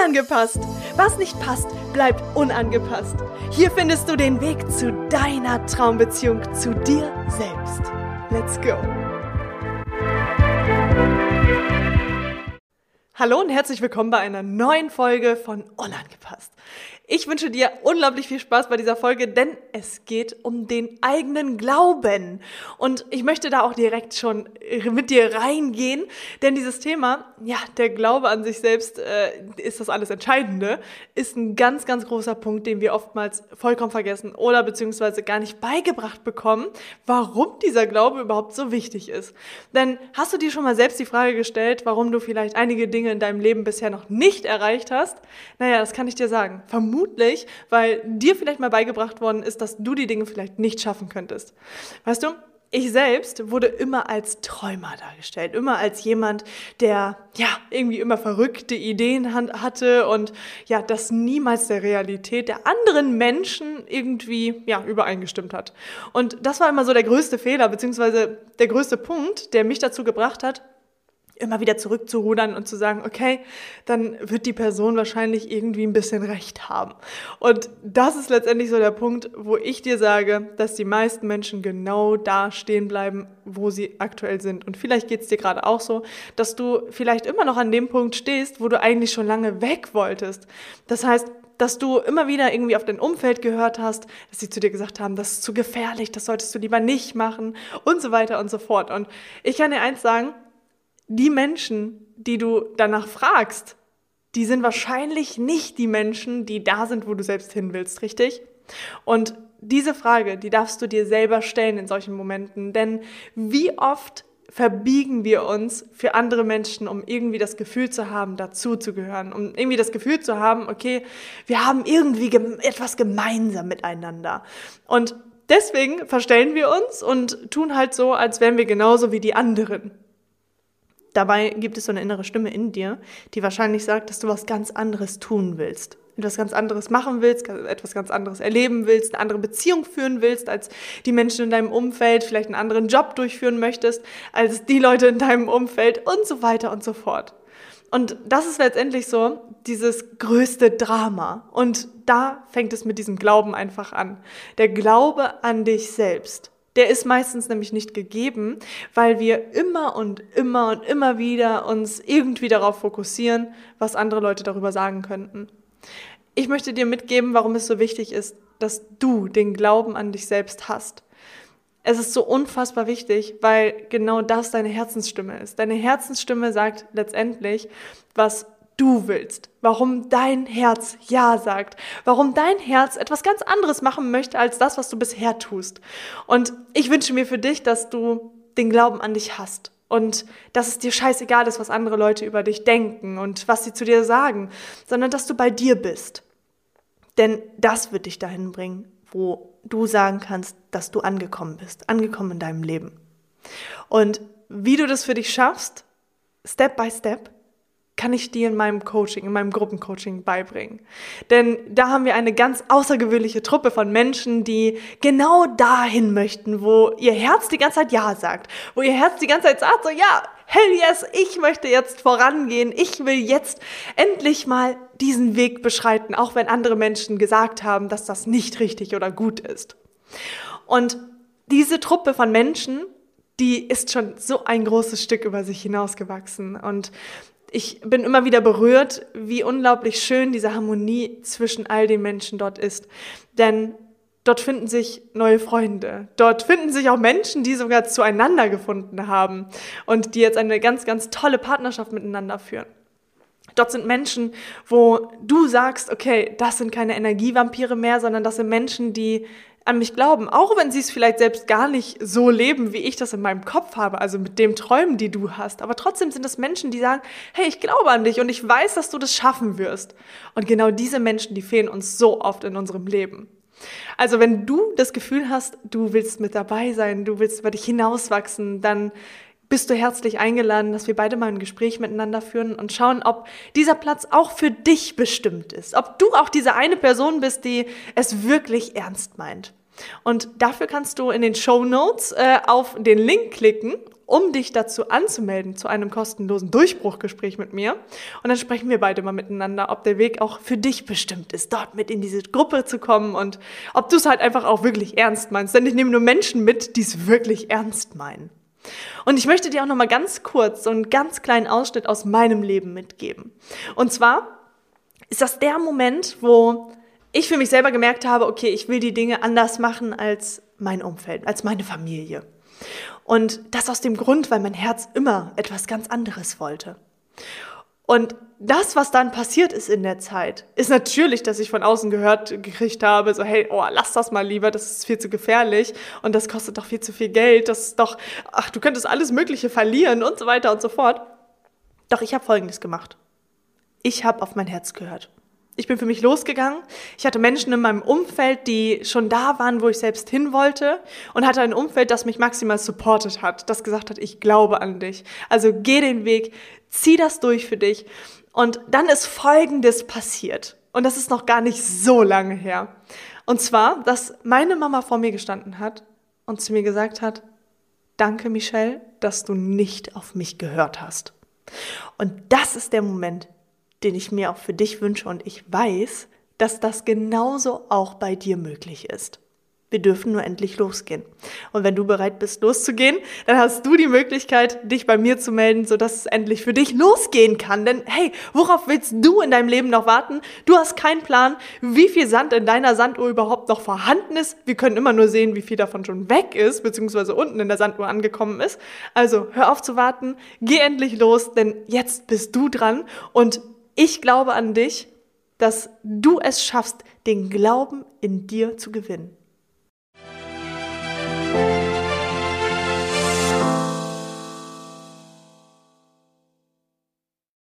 Unangepasst. Was nicht passt, bleibt unangepasst. Hier findest du den Weg zu deiner Traumbeziehung zu dir selbst. Let's go. Hallo und herzlich willkommen bei einer neuen Folge von Unangepasst. Ich wünsche dir unglaublich viel Spaß bei dieser Folge, denn es geht um den eigenen Glauben. Und ich möchte da auch direkt schon mit dir reingehen, denn dieses Thema, ja, der Glaube an sich selbst äh, ist das alles Entscheidende, ist ein ganz, ganz großer Punkt, den wir oftmals vollkommen vergessen oder beziehungsweise gar nicht beigebracht bekommen, warum dieser Glaube überhaupt so wichtig ist. Denn hast du dir schon mal selbst die Frage gestellt, warum du vielleicht einige Dinge in deinem Leben bisher noch nicht erreicht hast? Naja, das kann ich dir sagen. Vermutlich vermutlich, weil dir vielleicht mal beigebracht worden ist, dass du die Dinge vielleicht nicht schaffen könntest. Weißt du, ich selbst wurde immer als Träumer dargestellt, immer als jemand, der ja irgendwie immer verrückte Ideen hatte und ja, das niemals der Realität der anderen Menschen irgendwie ja übereingestimmt hat. Und das war immer so der größte Fehler beziehungsweise der größte Punkt, der mich dazu gebracht hat, immer wieder zurückzurudern und zu sagen, okay, dann wird die Person wahrscheinlich irgendwie ein bisschen recht haben. Und das ist letztendlich so der Punkt, wo ich dir sage, dass die meisten Menschen genau da stehen bleiben, wo sie aktuell sind. Und vielleicht geht es dir gerade auch so, dass du vielleicht immer noch an dem Punkt stehst, wo du eigentlich schon lange weg wolltest. Das heißt, dass du immer wieder irgendwie auf dein Umfeld gehört hast, dass sie zu dir gesagt haben, das ist zu gefährlich, das solltest du lieber nicht machen und so weiter und so fort. Und ich kann dir eins sagen, die Menschen, die du danach fragst, die sind wahrscheinlich nicht die Menschen, die da sind, wo du selbst hin willst, richtig? Und diese Frage, die darfst du dir selber stellen in solchen Momenten, denn wie oft verbiegen wir uns für andere Menschen, um irgendwie das Gefühl zu haben, dazu zu gehören, um irgendwie das Gefühl zu haben, okay, wir haben irgendwie etwas gemeinsam miteinander. Und deswegen verstellen wir uns und tun halt so, als wären wir genauso wie die anderen. Dabei gibt es so eine innere Stimme in dir, die wahrscheinlich sagt, dass du was ganz anderes tun willst. Etwas ganz anderes machen willst, etwas ganz anderes erleben willst, eine andere Beziehung führen willst als die Menschen in deinem Umfeld, vielleicht einen anderen Job durchführen möchtest als die Leute in deinem Umfeld und so weiter und so fort. Und das ist letztendlich so dieses größte Drama. Und da fängt es mit diesem Glauben einfach an. Der Glaube an dich selbst. Der ist meistens nämlich nicht gegeben, weil wir immer und immer und immer wieder uns irgendwie darauf fokussieren, was andere Leute darüber sagen könnten. Ich möchte dir mitgeben, warum es so wichtig ist, dass du den Glauben an dich selbst hast. Es ist so unfassbar wichtig, weil genau das deine Herzensstimme ist. Deine Herzensstimme sagt letztendlich, was du willst, warum dein Herz Ja sagt, warum dein Herz etwas ganz anderes machen möchte als das, was du bisher tust. Und ich wünsche mir für dich, dass du den Glauben an dich hast und dass es dir scheißegal ist, was andere Leute über dich denken und was sie zu dir sagen, sondern dass du bei dir bist. Denn das wird dich dahin bringen, wo du sagen kannst, dass du angekommen bist, angekommen in deinem Leben. Und wie du das für dich schaffst, Step by Step, kann ich dir in meinem Coaching, in meinem Gruppencoaching beibringen. Denn da haben wir eine ganz außergewöhnliche Truppe von Menschen, die genau dahin möchten, wo ihr Herz die ganze Zeit Ja sagt, wo ihr Herz die ganze Zeit sagt, so ja, hell yes, ich möchte jetzt vorangehen, ich will jetzt endlich mal diesen Weg beschreiten, auch wenn andere Menschen gesagt haben, dass das nicht richtig oder gut ist. Und diese Truppe von Menschen, die ist schon so ein großes Stück über sich hinausgewachsen. Und ich bin immer wieder berührt, wie unglaublich schön diese Harmonie zwischen all den Menschen dort ist. Denn dort finden sich neue Freunde. Dort finden sich auch Menschen, die sogar zueinander gefunden haben und die jetzt eine ganz, ganz tolle Partnerschaft miteinander führen. Dort sind Menschen, wo du sagst, okay, das sind keine Energievampire mehr, sondern das sind Menschen, die an mich glauben, auch wenn sie es vielleicht selbst gar nicht so leben, wie ich das in meinem Kopf habe, also mit dem Träumen, die du hast. Aber trotzdem sind es Menschen, die sagen, hey, ich glaube an dich und ich weiß, dass du das schaffen wirst. Und genau diese Menschen, die fehlen uns so oft in unserem Leben. Also wenn du das Gefühl hast, du willst mit dabei sein, du willst über dich hinauswachsen, dann bist du herzlich eingeladen, dass wir beide mal ein Gespräch miteinander führen und schauen, ob dieser Platz auch für dich bestimmt ist. Ob du auch diese eine Person bist, die es wirklich ernst meint. Und dafür kannst du in den Show Notes äh, auf den Link klicken um dich dazu anzumelden zu einem kostenlosen Durchbruchgespräch mit mir. Und dann sprechen wir beide mal miteinander, ob der Weg auch für dich bestimmt ist, dort mit in diese Gruppe zu kommen und ob du es halt einfach auch wirklich ernst meinst. Denn ich nehme nur Menschen mit, die es wirklich ernst meinen. Und ich möchte dir auch noch mal ganz kurz so einen ganz kleinen Ausschnitt aus meinem Leben mitgeben. Und zwar ist das der Moment, wo ich für mich selber gemerkt habe, okay, ich will die Dinge anders machen als mein Umfeld, als meine Familie. Und das aus dem Grund, weil mein Herz immer etwas ganz anderes wollte. Und das, was dann passiert ist in der Zeit, ist natürlich, dass ich von außen gehört gekriegt habe, so hey, oh, lass das mal lieber, das ist viel zu gefährlich und das kostet doch viel zu viel Geld, das ist doch, ach, du könntest alles Mögliche verlieren und so weiter und so fort. Doch ich habe Folgendes gemacht. Ich habe auf mein Herz gehört. Ich bin für mich losgegangen. Ich hatte Menschen in meinem Umfeld, die schon da waren, wo ich selbst hin wollte und hatte ein Umfeld, das mich maximal supportet hat, das gesagt hat, ich glaube an dich. Also geh den Weg, zieh das durch für dich. Und dann ist Folgendes passiert. Und das ist noch gar nicht so lange her. Und zwar, dass meine Mama vor mir gestanden hat und zu mir gesagt hat, danke Michelle, dass du nicht auf mich gehört hast. Und das ist der Moment, den ich mir auch für dich wünsche und ich weiß, dass das genauso auch bei dir möglich ist. Wir dürfen nur endlich losgehen. Und wenn du bereit bist, loszugehen, dann hast du die Möglichkeit, dich bei mir zu melden, sodass es endlich für dich losgehen kann. Denn hey, worauf willst du in deinem Leben noch warten? Du hast keinen Plan, wie viel Sand in deiner Sanduhr überhaupt noch vorhanden ist. Wir können immer nur sehen, wie viel davon schon weg ist, beziehungsweise unten in der Sanduhr angekommen ist. Also hör auf zu warten, geh endlich los, denn jetzt bist du dran und ich glaube an dich, dass du es schaffst, den Glauben in dir zu gewinnen.